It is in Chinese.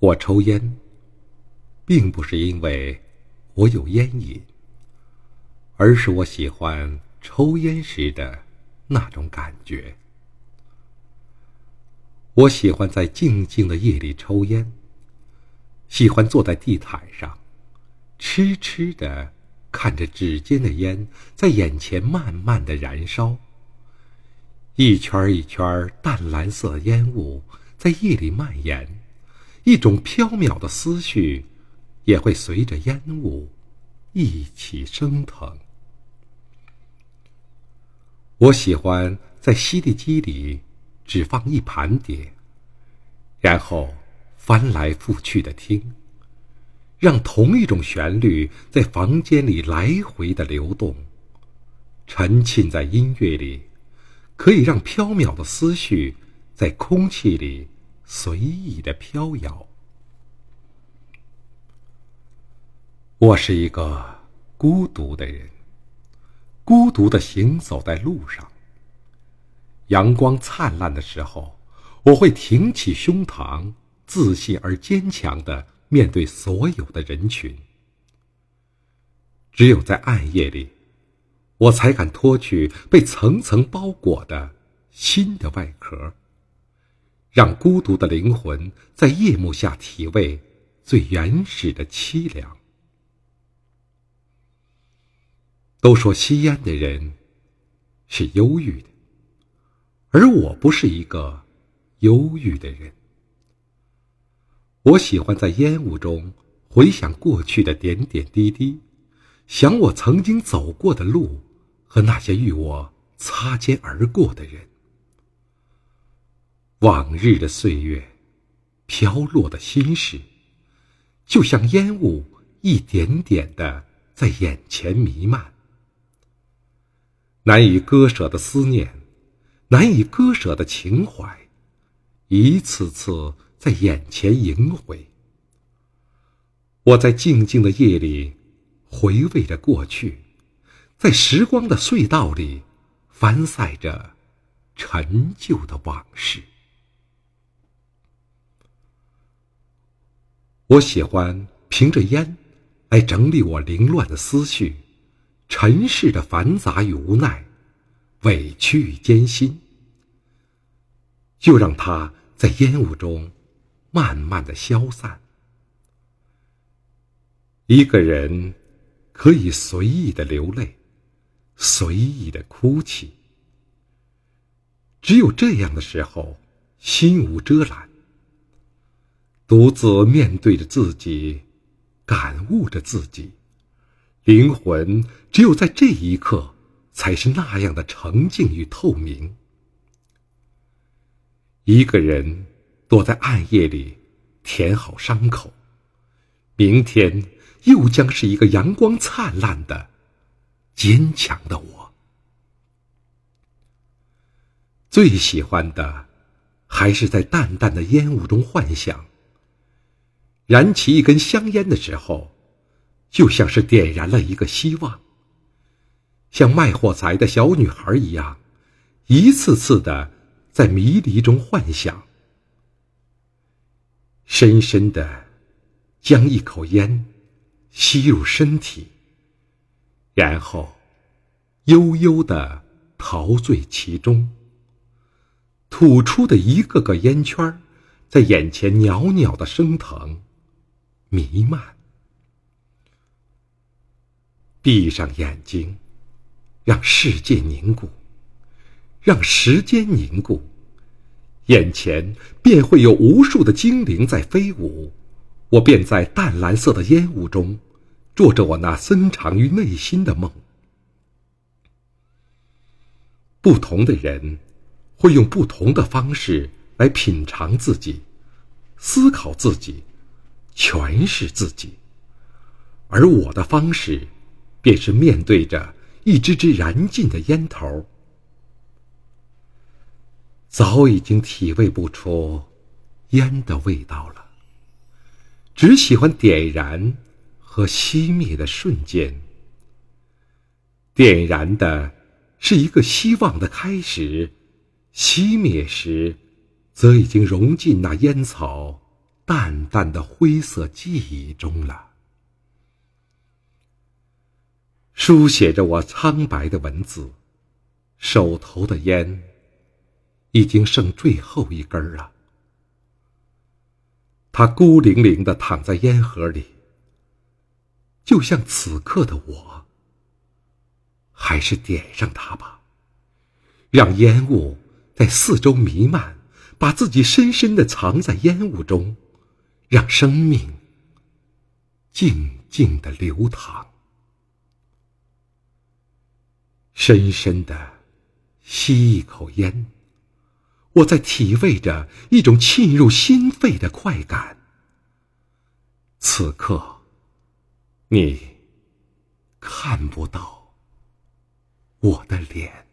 我抽烟，并不是因为我有烟瘾，而是我喜欢抽烟时的那种感觉。我喜欢在静静的夜里抽烟，喜欢坐在地毯上，痴痴的看着指尖的烟在眼前慢慢的燃烧。一圈一圈淡蓝色烟雾在夜里蔓延。一种飘渺的思绪，也会随着烟雾一起升腾。我喜欢在吸地机里只放一盘碟，然后翻来覆去的听，让同一种旋律在房间里来回的流动。沉浸在音乐里，可以让飘渺的思绪在空气里。随意的飘摇。我是一个孤独的人，孤独的行走在路上。阳光灿烂的时候，我会挺起胸膛，自信而坚强的面对所有的人群。只有在暗夜里，我才敢脱去被层层包裹的新的外壳。让孤独的灵魂在夜幕下体味最原始的凄凉。都说吸烟的人是忧郁的，而我不是一个忧郁的人。我喜欢在烟雾中回想过去的点点滴滴，想我曾经走过的路和那些与我擦肩而过的人。往日的岁月，飘落的心事，就像烟雾一点点的在眼前弥漫。难以割舍的思念，难以割舍的情怀，一次次在眼前萦回。我在静静的夜里回味着过去，在时光的隧道里翻晒着陈旧的往事。我喜欢凭着烟来整理我凌乱的思绪，尘世的繁杂与无奈，委屈与艰辛，就让它在烟雾中慢慢的消散。一个人可以随意的流泪，随意的哭泣，只有这样的时候，心无遮拦。独自面对着自己，感悟着自己，灵魂只有在这一刻，才是那样的澄净与透明。一个人躲在暗夜里，填好伤口，明天又将是一个阳光灿烂的、坚强的我。最喜欢的，还是在淡淡的烟雾中幻想。燃起一根香烟的时候，就像是点燃了一个希望。像卖火柴的小女孩一样，一次次的在迷离中幻想，深深的将一口烟吸入身体，然后悠悠的陶醉其中，吐出的一个个烟圈在眼前袅袅的升腾。弥漫。闭上眼睛，让世界凝固，让时间凝固，眼前便会有无数的精灵在飞舞。我便在淡蓝色的烟雾中，做着我那深藏于内心的梦。不同的人，会用不同的方式来品尝自己，思考自己。全是自己，而我的方式，便是面对着一支支燃尽的烟头，早已经体味不出烟的味道了，只喜欢点燃和熄灭的瞬间。点燃的是一个希望的开始，熄灭时，则已经融进那烟草。淡淡的灰色记忆中了。书写着我苍白的文字，手头的烟已经剩最后一根了。它孤零零的躺在烟盒里，就像此刻的我。还是点上它吧，让烟雾在四周弥漫，把自己深深的藏在烟雾中，让生命静静的流淌。深深的吸一口烟。我在体味着一种沁入心肺的快感。此刻，你看不到我的脸。